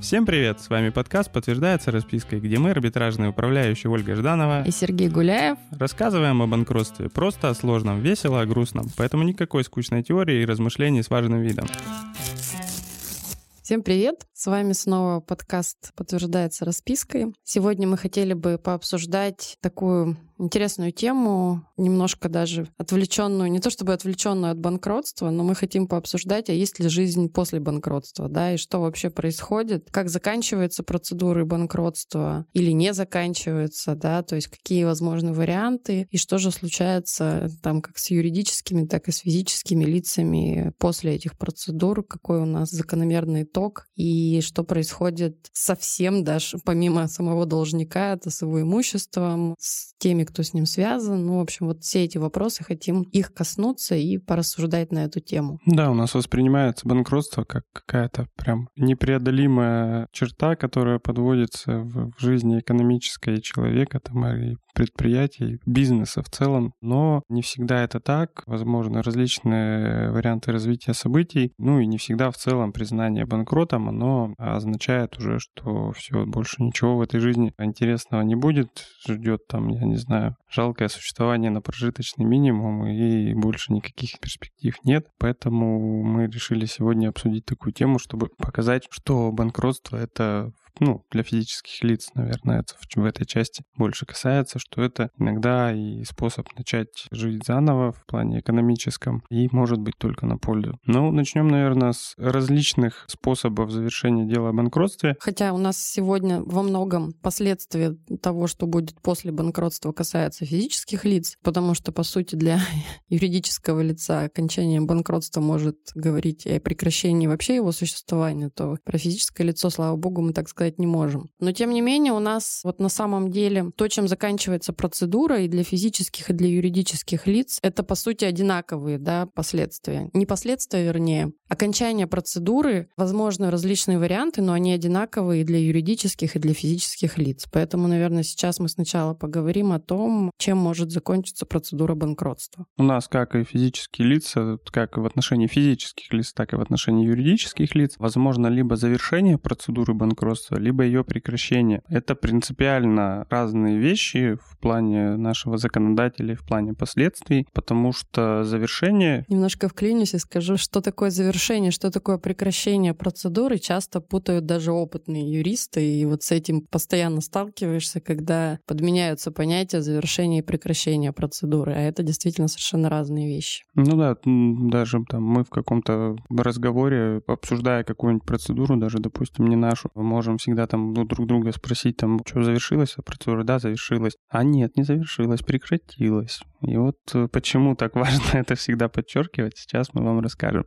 Всем привет! С вами подкаст «Подтверждается распиской», где мы, арбитражные управляющие Ольга Жданова и Сергей Гуляев, рассказываем о банкротстве просто о сложном, весело, о грустном, поэтому никакой скучной теории и размышлений с важным видом. Всем привет! С вами снова подкаст «Подтверждается распиской». Сегодня мы хотели бы пообсуждать такую интересную тему, немножко даже отвлеченную, не то чтобы отвлеченную от банкротства, но мы хотим пообсуждать, а есть ли жизнь после банкротства, да, и что вообще происходит, как заканчиваются процедуры банкротства или не заканчиваются, да, то есть какие возможны варианты, и что же случается там как с юридическими, так и с физическими лицами после этих процедур, какой у нас закономерный итог, и что происходит совсем даже помимо самого должника, это с его имуществом, с теми, кто с ним связан. Ну, в общем, вот все эти вопросы хотим их коснуться и порассуждать на эту тему. Да, у нас воспринимается банкротство как какая-то прям непреодолимая черта, которая подводится в, жизни экономической человека там, и предприятий, бизнеса в целом. Но не всегда это так. Возможно, различные варианты развития событий. Ну и не всегда в целом признание банкротом, оно означает уже, что все, больше ничего в этой жизни интересного не будет. Ждет там, я не знаю, жалкое существование на прожиточный минимум и больше никаких перспектив нет. Поэтому мы решили сегодня обсудить такую тему, чтобы показать, что банкротство — это ну, для физических лиц, наверное, это в этой части больше касается, что это иногда и способ начать жить заново в плане экономическом и может быть только на пользу. Ну, начнем, наверное, с различных способов завершения дела о банкротстве. Хотя у нас сегодня во многом последствия того, что будет после банкротства, касается физических лиц, потому что, по сути, для юридического лица окончание банкротства может говорить о прекращении вообще его существования, то про физическое лицо, слава богу, мы, так сказать, сказать не можем. Но тем не менее у нас вот на самом деле то, чем заканчивается процедура и для физических, и для юридических лиц, это по сути одинаковые да, последствия. Не последствия, вернее. Окончание процедуры, возможно, различные варианты, но они одинаковые и для юридических, и для физических лиц. Поэтому, наверное, сейчас мы сначала поговорим о том, чем может закончиться процедура банкротства. У нас, как и физические лица, как и в отношении физических лиц, так и в отношении юридических лиц, возможно либо завершение процедуры банкротства, либо ее прекращение. Это принципиально разные вещи в плане нашего законодателя, в плане последствий, потому что завершение... Немножко вклинюсь и скажу, что такое завершение, что такое прекращение процедуры, часто путают даже опытные юристы, и вот с этим постоянно сталкиваешься, когда подменяются понятия завершения и прекращения процедуры, а это действительно совершенно разные вещи. Ну да, даже там мы в каком-то разговоре, обсуждая какую-нибудь процедуру, даже, допустим, не нашу, мы можем всегда там ну, друг друга спросить, там, что завершилась а процедура? Да, завершилась. А нет, не завершилась, прекратилась. И вот э, почему так важно это всегда подчеркивать, сейчас мы вам расскажем.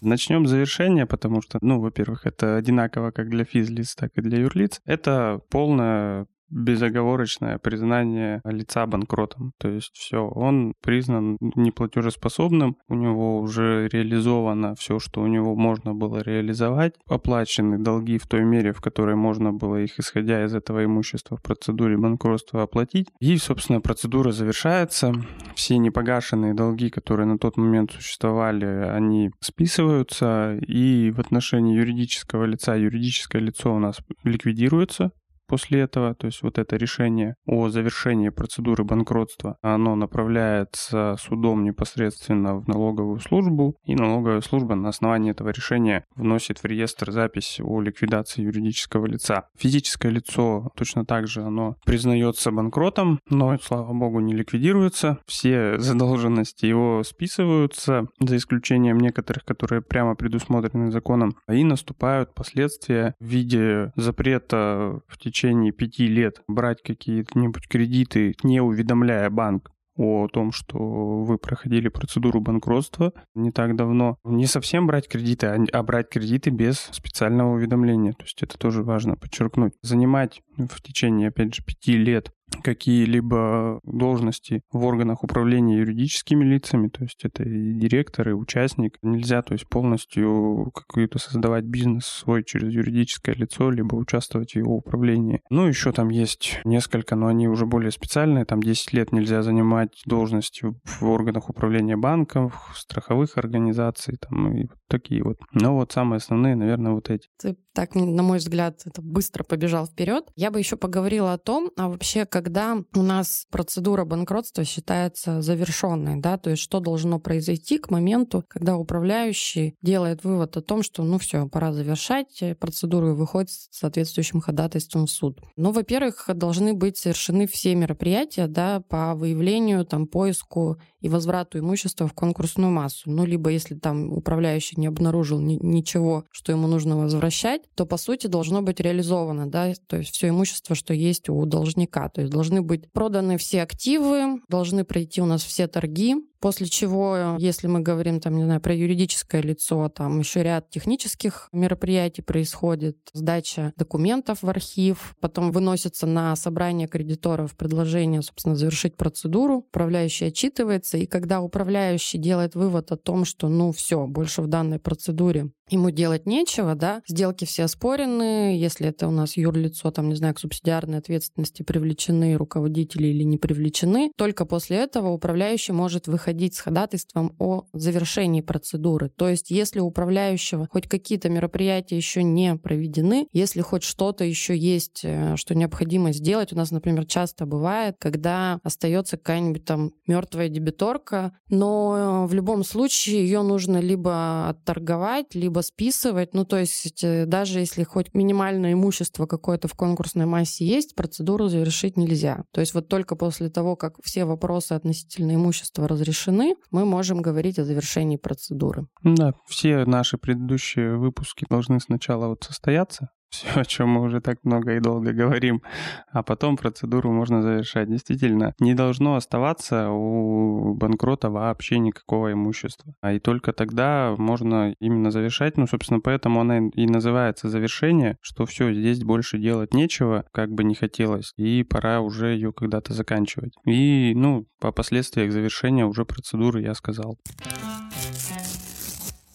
Начнем с завершения, потому что, ну, во-первых, это одинаково как для физлиц, так и для юрлиц. Это полная безоговорочное признание лица банкротом. То есть все, он признан неплатежеспособным, у него уже реализовано все, что у него можно было реализовать, оплачены долги в той мере, в которой можно было их, исходя из этого имущества в процедуре банкротства, оплатить. И, собственно, процедура завершается. Все непогашенные долги, которые на тот момент существовали, они списываются, и в отношении юридического лица юридическое лицо у нас ликвидируется, после этого, то есть вот это решение о завершении процедуры банкротства, оно направляется судом непосредственно в налоговую службу, и налоговая служба на основании этого решения вносит в реестр запись о ликвидации юридического лица. Физическое лицо точно так же оно признается банкротом, но, слава богу, не ликвидируется. Все задолженности его списываются, за исключением некоторых, которые прямо предусмотрены законом, и наступают последствия в виде запрета в течение течение пяти лет брать какие-нибудь кредиты, не уведомляя банк о том, что вы проходили процедуру банкротства не так давно. Не совсем брать кредиты, а, а брать кредиты без специального уведомления. То есть это тоже важно подчеркнуть. Занимать в течение, опять же, пяти лет какие-либо должности в органах управления юридическими лицами, то есть это и директор, и участник. Нельзя, то есть полностью какую-то создавать бизнес свой через юридическое лицо, либо участвовать в его управлении. Ну, еще там есть несколько, но они уже более специальные. Там 10 лет нельзя занимать должности в органах управления банков, страховых организаций, там и вот такие вот. Но вот самые основные, наверное, вот эти. Ты так, на мой взгляд, это быстро побежал вперед. Я бы еще поговорила о том, а вообще, когда у нас процедура банкротства считается завершенной, да, то есть что должно произойти к моменту, когда управляющий делает вывод о том, что, ну все, пора завершать процедуру и выходит с соответствующим ходатайством в суд. Ну, во-первых, должны быть совершены все мероприятия, да, по выявлению, там, поиску и возврату имущества в конкурсную массу. Ну, либо если там управляющий не обнаружил ни- ничего, что ему нужно возвращать, то, по сути, должно быть реализовано, да, то есть все имущество, что есть у должника. То есть должны быть проданы все активы, должны пройти у нас все торги, После чего, если мы говорим, там, не знаю, про юридическое лицо, там еще ряд технических мероприятий происходит, сдача документов в архив, потом выносится на собрание кредиторов предложение, собственно, завершить процедуру, управляющий отчитывается, и когда управляющий делает вывод о том, что, ну, все, больше в данной процедуре ему делать нечего, да, сделки все оспорены, если это у нас юрлицо, там, не знаю, к субсидиарной ответственности привлечены руководители или не привлечены, только после этого управляющий может выходить с ходатайством о завершении процедуры. То есть, если у управляющего хоть какие-то мероприятия еще не проведены, если хоть что-то еще есть, э, что необходимо сделать, у нас, например, часто бывает, когда остается какая-нибудь там мертвая дебиторка, но в любом случае ее нужно либо отторговать, либо списывать. Ну, то есть, э, даже если хоть минимальное имущество какое-то в конкурсной массе есть, процедуру завершить нельзя. То есть, вот только после того, как все вопросы относительно имущества разрешены, решены, мы можем говорить о завершении процедуры. Да, все наши предыдущие выпуски должны сначала вот состояться, все, о чем мы уже так много и долго говорим, а потом процедуру можно завершать. Действительно, не должно оставаться у банкрота вообще никакого имущества. А и только тогда можно именно завершать. Ну, собственно, поэтому она и называется завершение, что все, здесь больше делать нечего, как бы не хотелось, и пора уже ее когда-то заканчивать. И, ну, по последствиям завершения уже процедуры я сказал.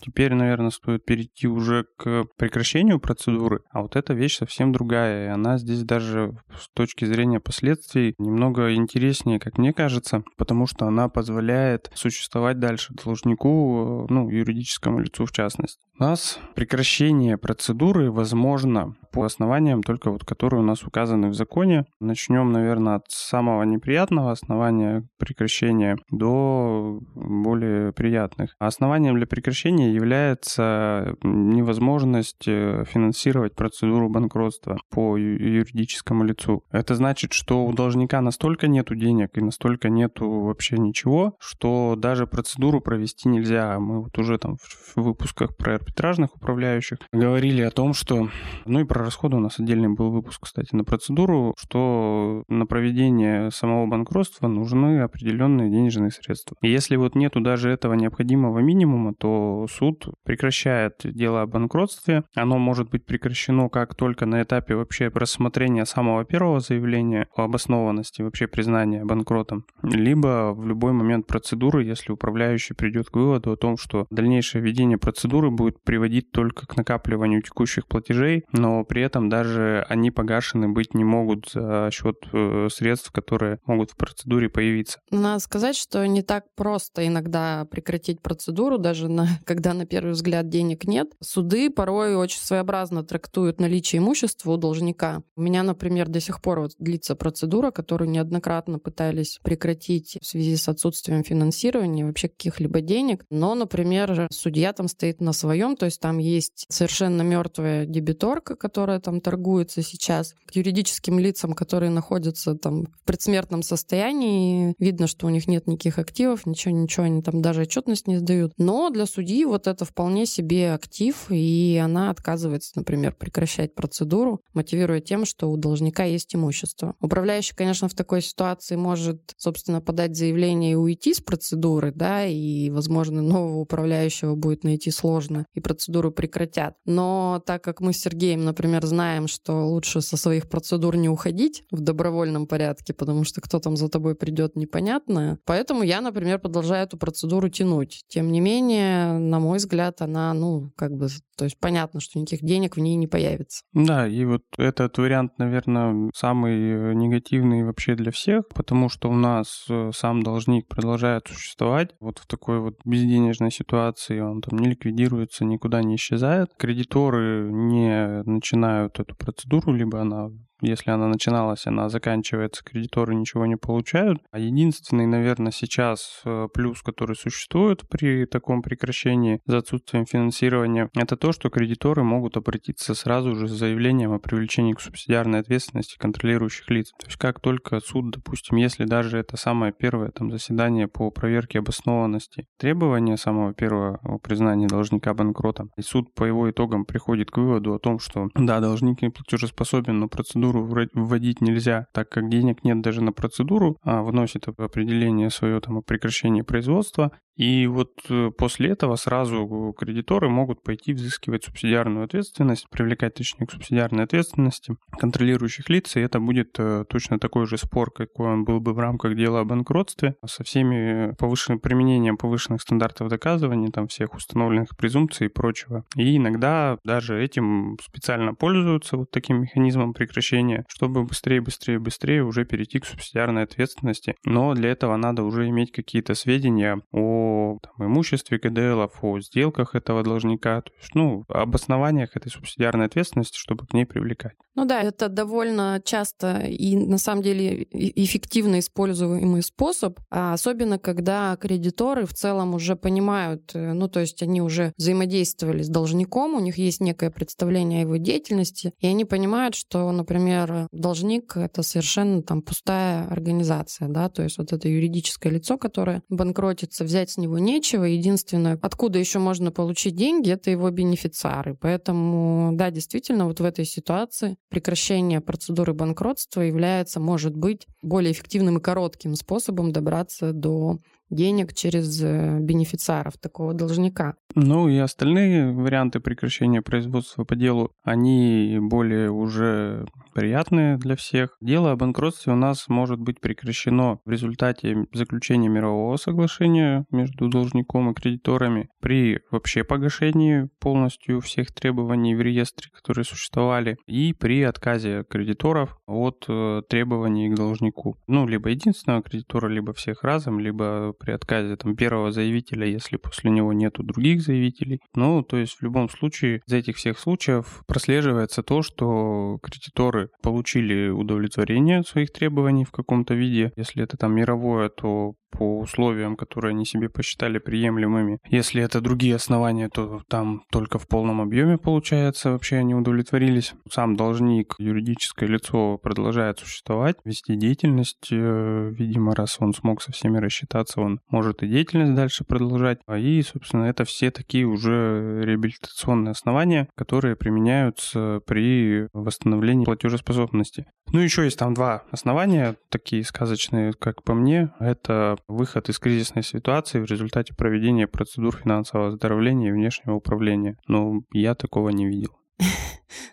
Теперь, наверное, стоит перейти уже к прекращению процедуры, а вот эта вещь совсем другая, и она здесь даже с точки зрения последствий немного интереснее, как мне кажется, потому что она позволяет существовать дальше должнику, ну, юридическому лицу в частности. У нас прекращение процедуры возможно по основаниям, только вот которые у нас указаны в законе. Начнем, наверное, от самого неприятного основания прекращения до более приятных. Основанием для прекращения является невозможность э, финансировать процедуру банкротства по юридическому лицу. Это значит, что у должника настолько нету денег и настолько нету вообще ничего, что даже процедуру провести нельзя. Мы вот уже там в выпусках про арбитражных управляющих говорили о том, что, ну и про расходы у нас отдельный был выпуск, кстати, на процедуру, что на проведение самого банкротства нужны определенные денежные средства. И если вот нету даже этого необходимого минимума, то суд прекращает дело о банкротстве. Оно может быть прекращено как только на этапе вообще рассмотрения самого первого заявления о обоснованности вообще признания банкротом, либо в любой момент процедуры, если управляющий придет к выводу о том, что дальнейшее ведение процедуры будет будет приводить только к накапливанию текущих платежей, но при этом даже они погашены быть не могут за счет э, средств, которые могут в процедуре появиться. Надо сказать, что не так просто иногда прекратить процедуру, даже на, когда на первый взгляд денег нет. Суды порой очень своеобразно трактуют наличие имущества у должника. У меня, например, до сих пор вот длится процедура, которую неоднократно пытались прекратить в связи с отсутствием финансирования, вообще каких-либо денег. Но, например, судья там стоит на своем то есть там есть совершенно мертвая дебиторка, которая там торгуется сейчас. К юридическим лицам, которые находятся там в предсмертном состоянии, видно, что у них нет никаких активов, ничего, ничего, они там даже отчетность не сдают. Но для судьи вот вот это вполне себе актив, и она отказывается, например, прекращать процедуру, мотивируя тем, что у должника есть имущество. Управляющий, конечно, в такой ситуации может, собственно, подать заявление и уйти с процедуры, да, и, возможно, нового управляющего будет найти сложно, и процедуру прекратят. Но так как мы с Сергеем, например, знаем, что лучше со своих процедур не уходить в добровольном порядке, потому что кто там за тобой придет, непонятно. Поэтому я, например, продолжаю эту процедуру тянуть. Тем не менее, на мой взгляд, она, ну, как бы, то есть понятно, что никаких денег в ней не появится. Да, и вот этот вариант, наверное, самый э, негативный вообще для всех, потому что у нас э, сам должник продолжает существовать вот в такой вот безденежной ситуации, он там не ликвидируется, никуда не исчезает. Кредиторы не начинают эту процедуру, либо она если она начиналась, она заканчивается, кредиторы ничего не получают. А единственный, наверное, сейчас э, плюс, который существует при таком прекращении за отсутствием финансирования, это то, что кредиторы могут обратиться сразу же с заявлением о привлечении к субсидиарной ответственности контролирующих лиц. То есть как только суд, допустим, если даже это самое первое там, заседание по проверке обоснованности требования самого первого признания должника банкротом, и суд по его итогам приходит к выводу о том, что да, должник не платежеспособен, но процедура процедуру вводить нельзя, так как денег нет даже на процедуру, а вносит определение свое там о прекращении производства, и вот э, после этого сразу кредиторы могут пойти взыскивать субсидиарную ответственность, привлекать, точнее, к субсидиарной ответственности контролирующих лиц, и это будет э, точно такой же спор, какой он был бы в рамках дела о банкротстве, со всеми повышенным применением повышенных стандартов доказывания, там всех установленных презумпций и прочего. И иногда даже этим специально пользуются вот таким механизмом прекращения, чтобы быстрее, быстрее, быстрее уже перейти к субсидиарной ответственности. Но для этого надо уже иметь какие-то сведения о о там, имуществе ГДЛ, о сделках этого должника, то есть, ну, об основаниях этой субсидиарной ответственности, чтобы к ней привлекать. Ну да, это довольно часто и на самом деле эффективно используемый способ, а особенно когда кредиторы в целом уже понимают, э, ну то есть они уже взаимодействовали с должником, у них есть некое представление о его деятельности, и они понимают, что, например, должник — это совершенно там пустая организация, да, то есть вот это юридическое лицо, которое банкротится, взять с него нечего, единственное, откуда еще можно получить деньги, это его бенефициары. Поэтому, да, действительно, вот в этой ситуации прекращение процедуры банкротства является, может быть, более эффективным и коротким способом добраться до денег через э, бенефициаров такого должника. Ну и остальные варианты прекращения производства по делу, они более уже приятные для всех. Дело о банкротстве у нас может быть прекращено в результате заключения мирового соглашения между должником и кредиторами при вообще погашении полностью всех требований в реестре, которые существовали, и при отказе кредиторов от э, требований к должнику. Ну, либо единственного кредитора, либо всех разом, либо при отказе там, первого заявителя, если после него нету других заявителей. Ну, то есть в любом случае из этих всех случаев прослеживается то, что кредиторы получили удовлетворение своих требований в каком-то виде. Если это там мировое, то по условиям, которые они себе посчитали приемлемыми. Если это другие основания, то там только в полном объеме получается, вообще они удовлетворились. Сам должник, юридическое лицо продолжает существовать, вести деятельность. Э, видимо, раз он смог со всеми рассчитаться, он может и деятельность дальше продолжать. А И, собственно, это все такие уже реабилитационные основания, которые применяются при восстановлении платежеспособности. Ну, еще есть там два основания, такие сказочные, как по мне. Это выход из кризисной ситуации в результате проведения процедур финансового оздоровления и внешнего управления. Но я такого не видел.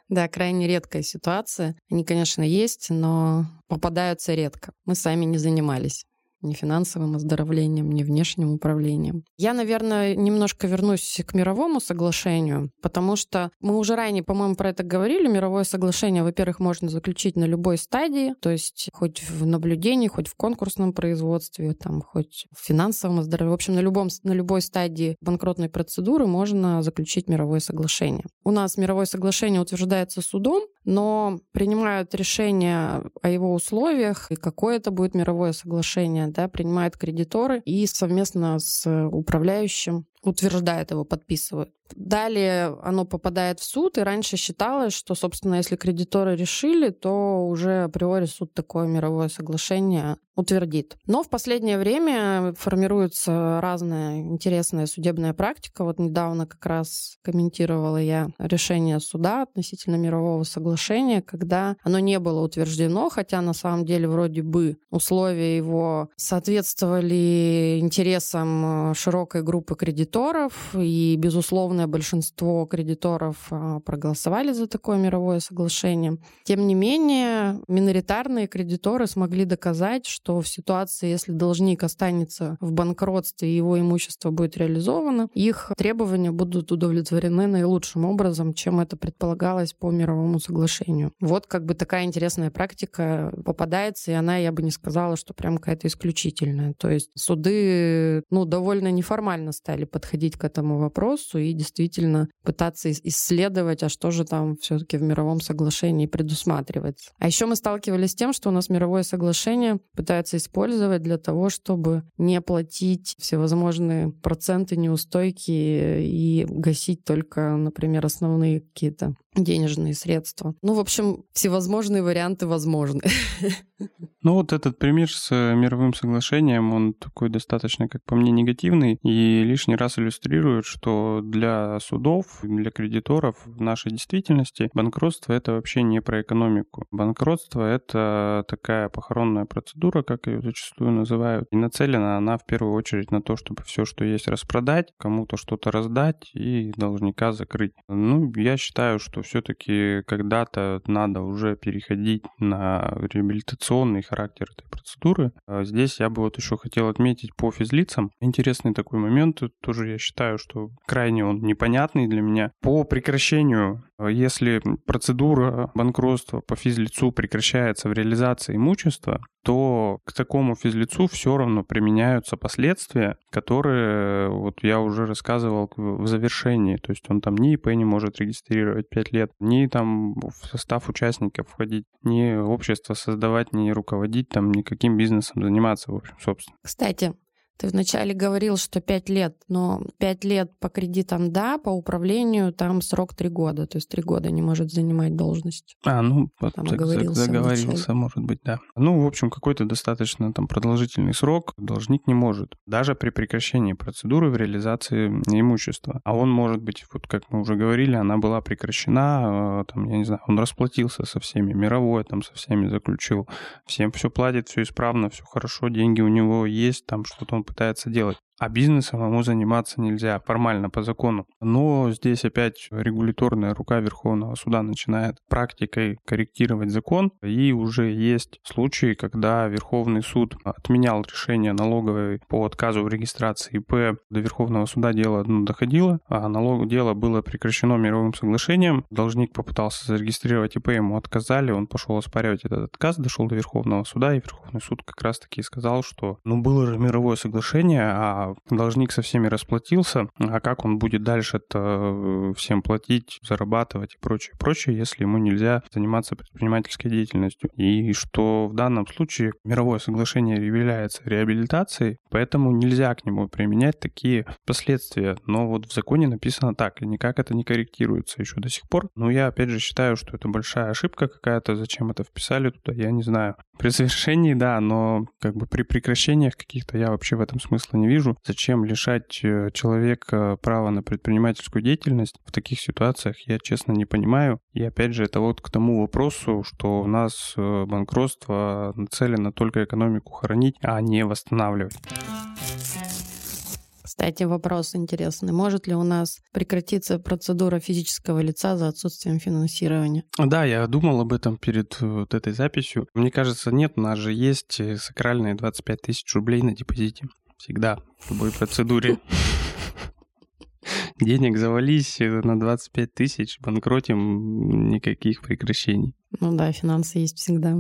Да, крайне редкая ситуация. Они, конечно, есть, но попадаются редко. Мы сами не занимались ни финансовым оздоровлением, ни внешним управлением. Я, наверное, немножко вернусь к мировому соглашению, потому что мы уже ранее, по-моему, про это говорили. Мировое соглашение, во-первых, можно заключить на любой стадии, то есть хоть в наблюдении, хоть в конкурсном производстве, там, хоть в финансовом оздоровлении. В общем, на, любом, на любой стадии банкротной процедуры можно заключить мировое соглашение. У нас мировое соглашение утверждается судом, но принимают решение о его условиях и какое это будет мировое соглашение, да, принимают кредиторы и совместно с управляющим утверждает его, подписывает. Далее оно попадает в суд, и раньше считалось, что, собственно, если кредиторы решили, то уже априори суд такое мировое соглашение утвердит. Но в последнее время формируется разная интересная судебная практика. Вот недавно как раз комментировала я решение суда относительно мирового соглашения, когда оно не было утверждено, хотя на самом деле вроде бы условия его соответствовали интересам широкой группы кредиторов, и, безусловно, огромное большинство кредиторов а, проголосовали за такое мировое соглашение. Тем не менее, миноритарные кредиторы смогли доказать, что в ситуации, если должник останется в банкротстве и его имущество будет реализовано, их требования будут удовлетворены наилучшим образом, чем это предполагалось по мировому соглашению. Вот как бы такая интересная практика попадается, и она, я бы не сказала, что прям какая-то исключительная. То есть суды, ну, довольно неформально стали подходить к этому вопросу и действительно пытаться исследовать, а что же там все-таки в мировом соглашении предусматривается. А еще мы сталкивались с тем, что у нас мировое соглашение пытается использовать для того, чтобы не платить всевозможные проценты неустойки и гасить только, например, основные какие-то денежные средства. Ну, в общем, всевозможные варианты возможны. Ну, вот этот пример с э, мировым соглашением, он такой достаточно, как по мне, негативный и лишний раз иллюстрирует, что для судов, для кредиторов в нашей действительности банкротство — это вообще не про экономику. Банкротство — это такая похоронная процедура, как ее зачастую называют, и нацелена она в первую очередь на то, чтобы все, что есть, распродать, кому-то что-то раздать и должника закрыть. Ну, я считаю, что все-таки когда-то надо уже переходить на реабилитационный характер этой процедуры. А здесь я бы вот еще хотел отметить по физлицам. Интересный такой момент, тоже я считаю, что крайне он непонятный для меня. По прекращению, если процедура банкротства по физлицу прекращается в реализации имущества, то к такому физлицу все равно применяются последствия, которые вот я уже рассказывал в завершении. То есть он там ни ИП не может регистрировать 5 лет, ни там в состав участников входить, ни общество создавать, ни руководить, там никаким бизнесом заниматься, в общем, собственно. Кстати, ты вначале говорил, что 5 лет, но 5 лет по кредитам да, по управлению там срок 3 года, то есть 3 года не может занимать должность. А, ну, там так, оговорился заговорился, может быть, да. Ну, в общем, какой-то достаточно там продолжительный срок должник не может, даже при прекращении процедуры в реализации имущества. А он может быть, вот как мы уже говорили, она была прекращена, э, там, я не знаю, он расплатился со всеми, мировое там со всеми заключил, всем все платит, все исправно, все хорошо, деньги у него есть, там что-то он пытается делать а бизнесом ему заниматься нельзя формально по закону. Но здесь опять регуляторная рука Верховного суда начинает практикой корректировать закон, и уже есть случаи, когда Верховный суд отменял решение налоговой по отказу в регистрации ИП. До Верховного суда дело ну, доходило, а налог дело было прекращено мировым соглашением. Должник попытался зарегистрировать ИП, ему отказали, он пошел оспаривать этот отказ, дошел до Верховного суда, и Верховный суд как раз-таки сказал, что ну было же мировое соглашение, а должник со всеми расплатился, а как он будет дальше это всем платить, зарабатывать и прочее, прочее, если ему нельзя заниматься предпринимательской деятельностью. И что в данном случае мировое соглашение является реабилитацией, поэтому нельзя к нему применять такие последствия. Но вот в законе написано так, и никак это не корректируется еще до сих пор. Но я опять же считаю, что это большая ошибка какая-то, зачем это вписали туда, я не знаю. При совершении, да, но как бы при прекращениях каких-то я вообще в этом смысла не вижу. Зачем лишать э, человека права на предпринимательскую деятельность в таких ситуациях, я честно не понимаю. И опять же, это вот к тому вопросу, что у нас э, банкротство нацелено только экономику хоронить, а не восстанавливать. Кстати, вопрос интересный. Может ли у нас прекратиться процедура физического лица за отсутствием финансирования? Да, я думал об этом перед э, вот этой записью. Мне кажется, нет, у нас же есть э, сакральные 25 тысяч рублей на депозите. Всегда, в любой процедуре. Денег завались э, на 25 тысяч, банкротим, никаких прекращений. Ну да, финансы есть всегда.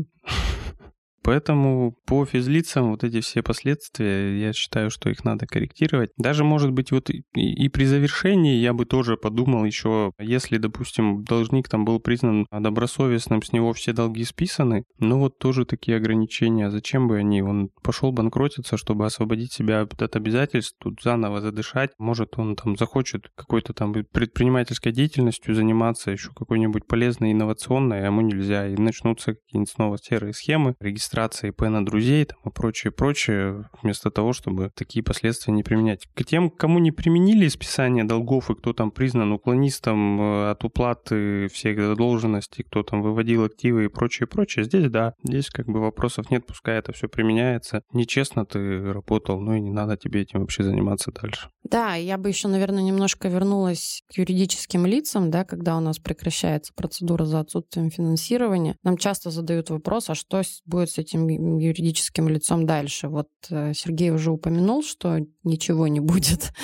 Поэтому по физлицам вот эти все последствия, я считаю, что их надо корректировать. Даже, может быть, вот и, при завершении я бы тоже подумал еще, если, допустим, должник там был признан добросовестным, с него все долги списаны, ну вот тоже такие ограничения, зачем бы они? Он пошел банкротиться, чтобы освободить себя от обязательств, тут заново задышать. Может, он там захочет какой-то там предпринимательской деятельностью заниматься, еще какой-нибудь полезной, инновационной, а ему нельзя. И начнутся какие-нибудь снова серые схемы, регистрация ИП на друзей там, и прочее, прочее, вместо того, чтобы такие последствия не применять. К тем, кому не применили списание долгов и кто там признан уклонистом э, от уплаты всех задолженностей, кто там выводил активы и прочее, прочее, здесь да, здесь как бы вопросов нет, пускай это все применяется. Нечестно ты работал, ну и не надо тебе этим вообще заниматься дальше. Да, я бы еще, наверное, немножко вернулась к юридическим лицам, да, когда у нас прекращается процедура за отсутствием финансирования. Нам часто задают вопрос, а что будет с этим юридическим лицом дальше? Вот э, Сергей уже упомянул, что ничего не будет.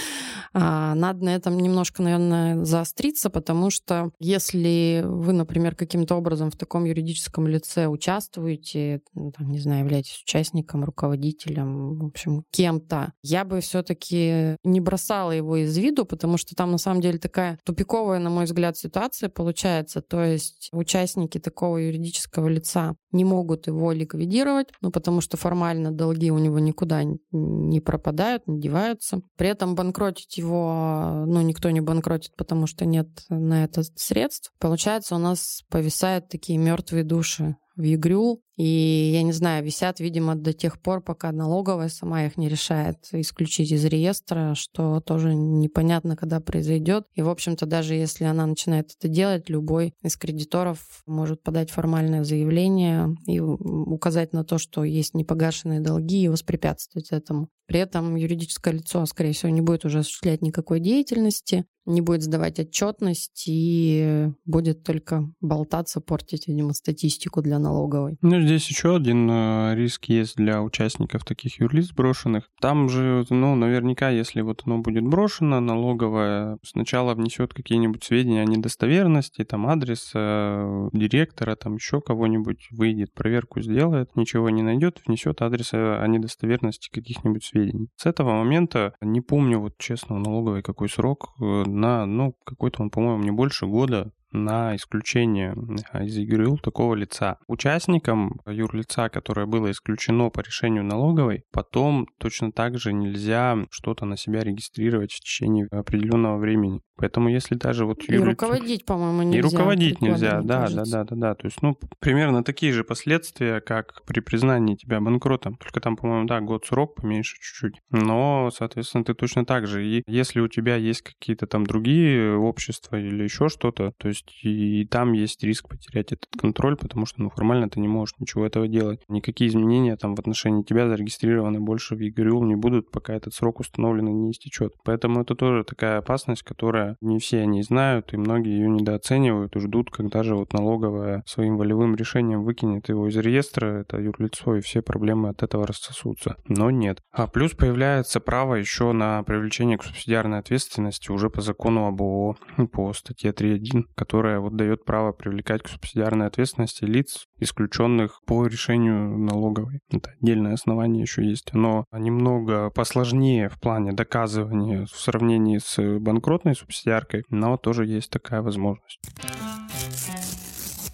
А, надо на этом немножко, наверное, заостриться, потому что если вы, например, каким-то образом в таком юридическом лице участвуете, ну, там, не знаю, являетесь участником, руководителем, в общем, кем-то, я бы все-таки не бросала его из виду, потому что там на самом деле такая тупиковая, на мой взгляд, ситуация получается. То есть участники такого юридического лица не могут его ликвидировать, ну, потому что формально долги у него никуда не пропадают, не деваются. При этом банкротить его, ну, никто не банкротит, потому что нет на это средств. Получается, у нас повисают такие мертвые души в ЮГРЮ, и, я не знаю, висят, видимо, до тех пор, пока налоговая сама их не решает исключить из реестра, что тоже непонятно, когда произойдет. И, в общем-то, даже если она начинает это делать, любой из кредиторов может подать формальное заявление и указать на то, что есть непогашенные долги и воспрепятствовать этому. При этом юридическое лицо, скорее всего, не будет уже осуществлять никакой деятельности, не будет сдавать отчетность и будет только болтаться, портить, видимо, статистику для налоговой. Ну, здесь еще один э, риск есть для участников таких юрлиц брошенных. Там же, ну, наверняка, если вот оно будет брошено, налоговая сначала внесет какие-нибудь сведения о недостоверности, там адрес э, директора, там еще кого-нибудь выйдет, проверку сделает, ничего не найдет, внесет адрес о недостоверности каких-нибудь сведений. С этого момента, не помню вот честно, у налоговой какой срок, э, на, ну, какой-то он, по-моему, не больше года на исключение из ИГРЮЛ такого лица. Участникам юрлица, которое было исключено по решению налоговой, потом точно так же нельзя что-то на себя регистрировать в течение определенного времени. Поэтому если даже вот... И юрлиц... руководить, по-моему, нельзя. И руководить нельзя, да, да, да, да, да. То есть, ну, примерно такие же последствия, как при признании тебя банкротом. Только там, по-моему, да, год срок поменьше чуть-чуть. Но, соответственно, ты точно так же. И если у тебя есть какие-то там другие общества или еще что-то, то есть и, и там есть риск потерять этот контроль, потому что, ну, формально ты не можешь ничего этого делать. Никакие изменения там в отношении тебя зарегистрированы больше в ЕГРЮЛ не будут, пока этот срок установленный не истечет. Поэтому это тоже такая опасность, которая не все они знают, и многие ее недооценивают и ждут, когда же вот налоговая своим волевым решением выкинет его из реестра, это юрлицо, и все проблемы от этого рассосутся. Но нет. А плюс появляется право еще на привлечение к субсидиарной ответственности уже по закону об ООО, по статье 3.1, которая вот дает право привлекать к субсидиарной ответственности лиц, исключенных по решению налоговой. Это отдельное основание еще есть. Оно немного посложнее в плане доказывания в сравнении с банкротной субсидиарной яркой, но тоже есть такая возможность.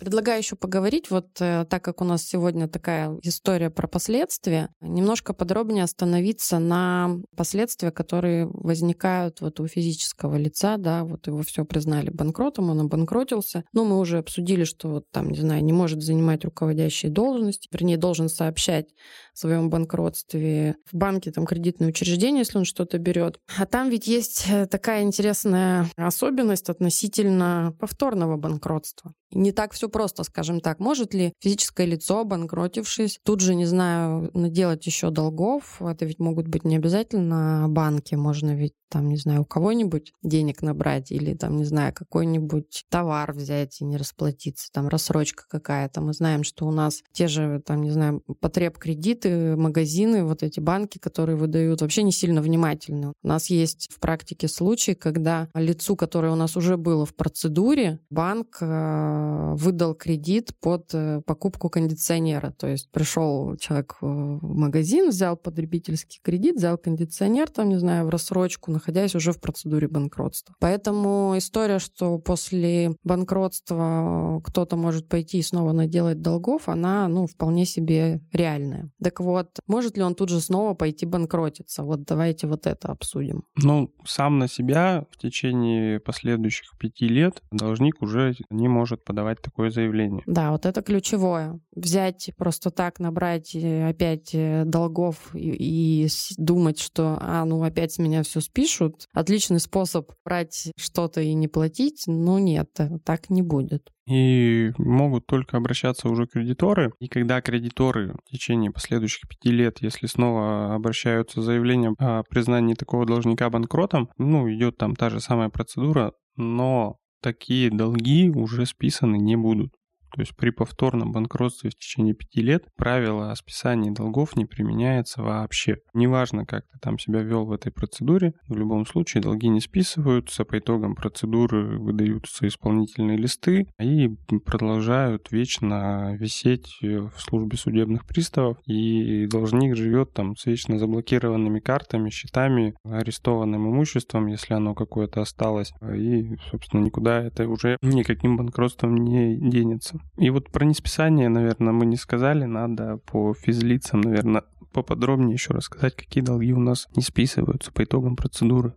Предлагаю еще поговорить, вот э, так как у нас сегодня такая история про последствия, немножко подробнее остановиться на последствия, которые возникают вот у физического лица, да, вот его все признали банкротом, он обанкротился. Ну, мы уже обсудили, что вот там, не знаю, не может занимать руководящие должности, вернее, должен сообщать своем банкротстве в банке, там, кредитное учреждение, если он что-то берет. А там ведь есть э, такая интересная особенность относительно повторного банкротства. Не так все просто, скажем так. Может ли физическое лицо, обанкротившись, тут же, не знаю, наделать еще долгов? Это ведь могут быть не обязательно банки, можно ведь там, не знаю, у кого-нибудь денег набрать или там, не знаю, какой-нибудь товар взять и не расплатиться, там рассрочка какая-то. Мы знаем, что у нас те же, там, не знаю, потреб кредиты, магазины, вот эти банки, которые выдают, вообще не сильно внимательны. У нас есть в практике случаи, когда лицу, которое у нас уже было в процедуре, банк э, выдал кредит под э, покупку кондиционера. То есть пришел человек в магазин, взял потребительский кредит, взял кондиционер, там, не знаю, в рассрочку, находясь уже в процедуре банкротства. Поэтому история, что после банкротства кто-то может пойти и снова наделать долгов, она, ну, вполне себе реальная. Так вот, может ли он тут же снова пойти банкротиться? Вот давайте вот это обсудим. Ну, сам на себя в течение последующих пяти лет должник уже не может подавать такое заявление. Да, вот это ключевое. Взять просто так, набрать э, опять э, долгов и, и думать, что, а, ну опять с меня все спишут. Отличный способ брать что-то и не платить. Ну нет, так не будет. И могут только обращаться уже кредиторы. И когда кредиторы в течение последующих пяти лет, если снова обращаются с заявлением о признании такого должника банкротом, ну, идет там та же самая процедура, но такие долги уже списаны не будут. То есть при повторном банкротстве в течение пяти лет правило о списании долгов не применяется вообще. Неважно, как ты там себя вел в этой процедуре, в любом случае долги не списываются, по итогам процедуры выдаются исполнительные листы и продолжают вечно висеть в службе судебных приставов, и должник живет там с вечно заблокированными картами, счетами, арестованным имуществом, если оно какое-то осталось, и, собственно, никуда это уже никаким банкротством не денется. И вот про несписание, наверное, мы не сказали. Надо по физлицам, наверное, поподробнее еще рассказать, какие долги у нас не списываются по итогам процедуры.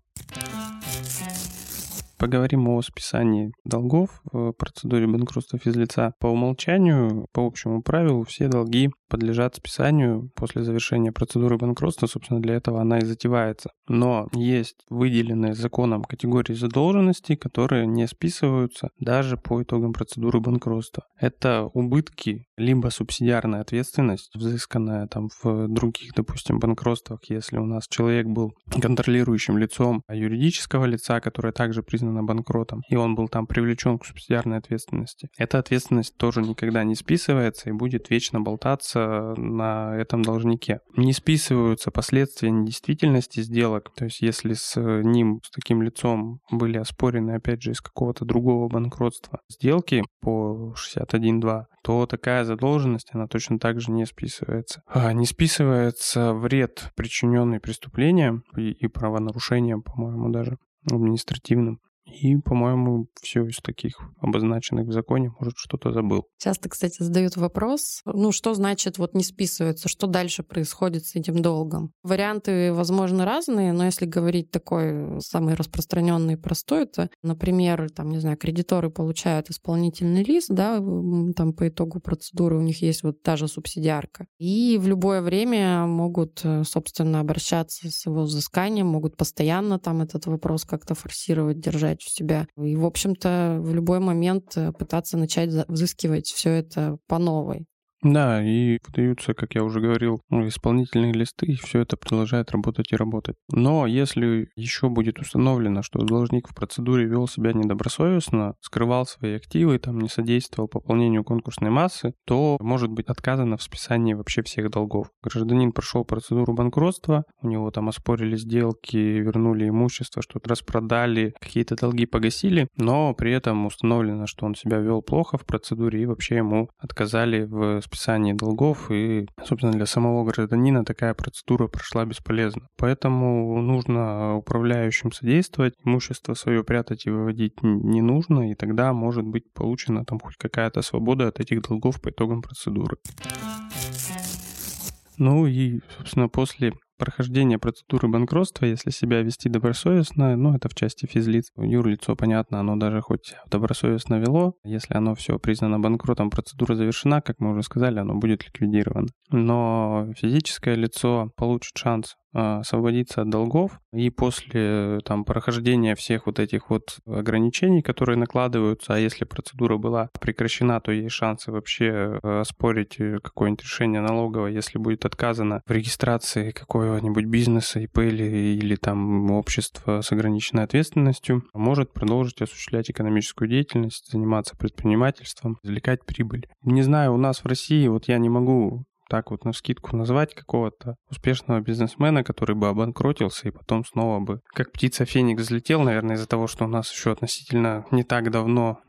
Поговорим о списании долгов в процедуре банкротства физлица. По умолчанию, по общему правилу, все долги подлежат списанию после завершения процедуры банкротства. Собственно, для этого она и затевается. Но есть выделенные законом категории задолженностей, которые не списываются даже по итогам процедуры банкротства. Это убытки, либо субсидиарная ответственность, взысканная там в других, допустим, банкротствах, если у нас человек был контролирующим лицом юридического лица, которое также признано банкротом, и он был там привлечен к субсидиарной ответственности. Эта ответственность тоже никогда не списывается и будет вечно болтаться на этом должнике. Не списываются последствия недействительности сделок, то есть если с ним, с таким лицом были оспорены, опять же, из какого-то другого банкротства сделки по 61.2, то такая задолженность, она точно так же не списывается. А не списывается вред, причиненный преступлением и правонарушением, по-моему, даже административным. И, по-моему, все из таких обозначенных в законе, может, что-то забыл. Часто, кстати, задают вопрос, ну, что значит вот не списывается, что дальше происходит с этим долгом? Варианты, возможно, разные, но если говорить такой самый распространенный и простой, это, например, там, не знаю, кредиторы получают исполнительный лист, да, там по итогу процедуры у них есть вот та же субсидиарка. И в любое время могут, э, собственно, обращаться с его взысканием, могут постоянно там этот вопрос как-то форсировать, держать у себя. И, в общем-то, в любой момент э, пытаться начать взыскивать все это по новой. Да, и выдаются, как я уже говорил, ну, исполнительные листы, и все это продолжает работать и работать. Но если еще будет установлено, что должник в процедуре вел себя недобросовестно, скрывал свои активы, там не содействовал пополнению конкурсной массы, то может быть отказано в списании вообще всех долгов. Гражданин прошел процедуру банкротства, у него там оспорили сделки, вернули имущество, что-то распродали, какие-то долги погасили, но при этом установлено, что он себя вел плохо в процедуре и вообще ему отказали в списании списании долгов, и, собственно, для самого гражданина такая процедура прошла бесполезно. Поэтому нужно управляющим содействовать, имущество свое прятать и выводить не нужно, и тогда может быть получена там хоть какая-то свобода от этих долгов по итогам процедуры. Ну и, собственно, после прохождения процедуры банкротства, если себя вести добросовестно, ну, это в части физлиц. Юрлицо, понятно, оно даже хоть добросовестно вело, если оно все признано банкротом, процедура завершена, как мы уже сказали, оно будет ликвидировано. Но физическое лицо получит шанс освободиться от долгов, и после там прохождения всех вот этих вот ограничений, которые накладываются, а если процедура была прекращена, то есть шансы вообще э, оспорить какое-нибудь решение налоговое, если будет отказано в регистрации какого-нибудь бизнеса, ИП или, или там общества с ограниченной ответственностью, может продолжить осуществлять экономическую деятельность, заниматься предпринимательством, извлекать прибыль. Не знаю, у нас в России, вот я не могу так вот на скидку назвать какого-то успешного бизнесмена, который бы обанкротился и потом снова бы, как птица Феникс, взлетел, наверное, из-за того, что у нас еще относительно не так давно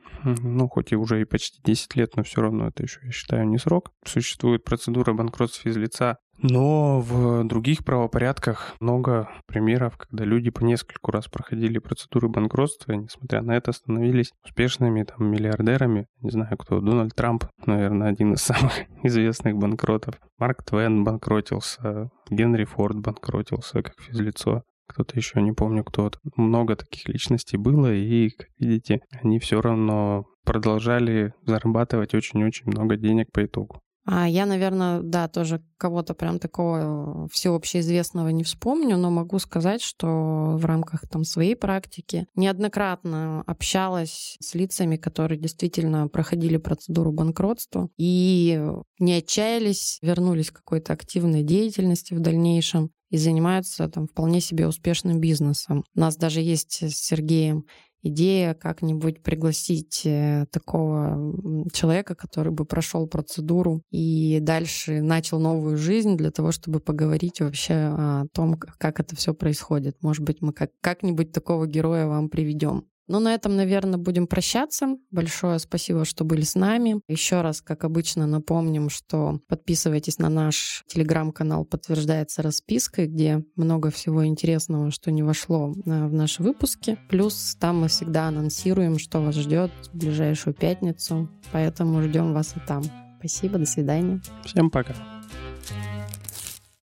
ну, хоть и уже и почти 10 лет, но все равно это еще, я считаю, не срок. Существует процедура банкротства физлица, но в других правопорядках много примеров, когда люди по нескольку раз проходили процедуры банкротства, и, несмотря на это, становились успешными там, миллиардерами. Не знаю, кто, Дональд Трамп, наверное, один из самых известных банкротов. Марк Твен банкротился, Генри Форд банкротился как физлицо кто-то еще, не помню кто. Много таких личностей было, и, как видите, они все равно продолжали зарабатывать очень-очень много денег по итогу. А я, наверное, да, тоже кого-то прям такого всеобщеизвестного не вспомню, но могу сказать, что в рамках там своей практики неоднократно общалась с лицами, которые действительно проходили процедуру банкротства и не отчаялись, вернулись к какой-то активной деятельности в дальнейшем и занимаются там вполне себе успешным бизнесом. У нас даже есть с Сергеем идея как-нибудь пригласить э, такого человека, который бы прошел процедуру и дальше начал новую жизнь для того, чтобы поговорить вообще о том, как это все происходит. Может быть, мы как- как-нибудь такого героя вам приведем. Ну, на этом, наверное, будем прощаться. Большое спасибо, что были с нами. Еще раз, как обычно, напомним, что подписывайтесь на наш телеграм-канал «Подтверждается распиской», где много всего интересного, что не вошло э, в наши выпуски. Плюс там мы всегда анонсируем, что вас ждет в ближайшую пятницу, поэтому ждем вас и там. Спасибо, до свидания. Всем пока.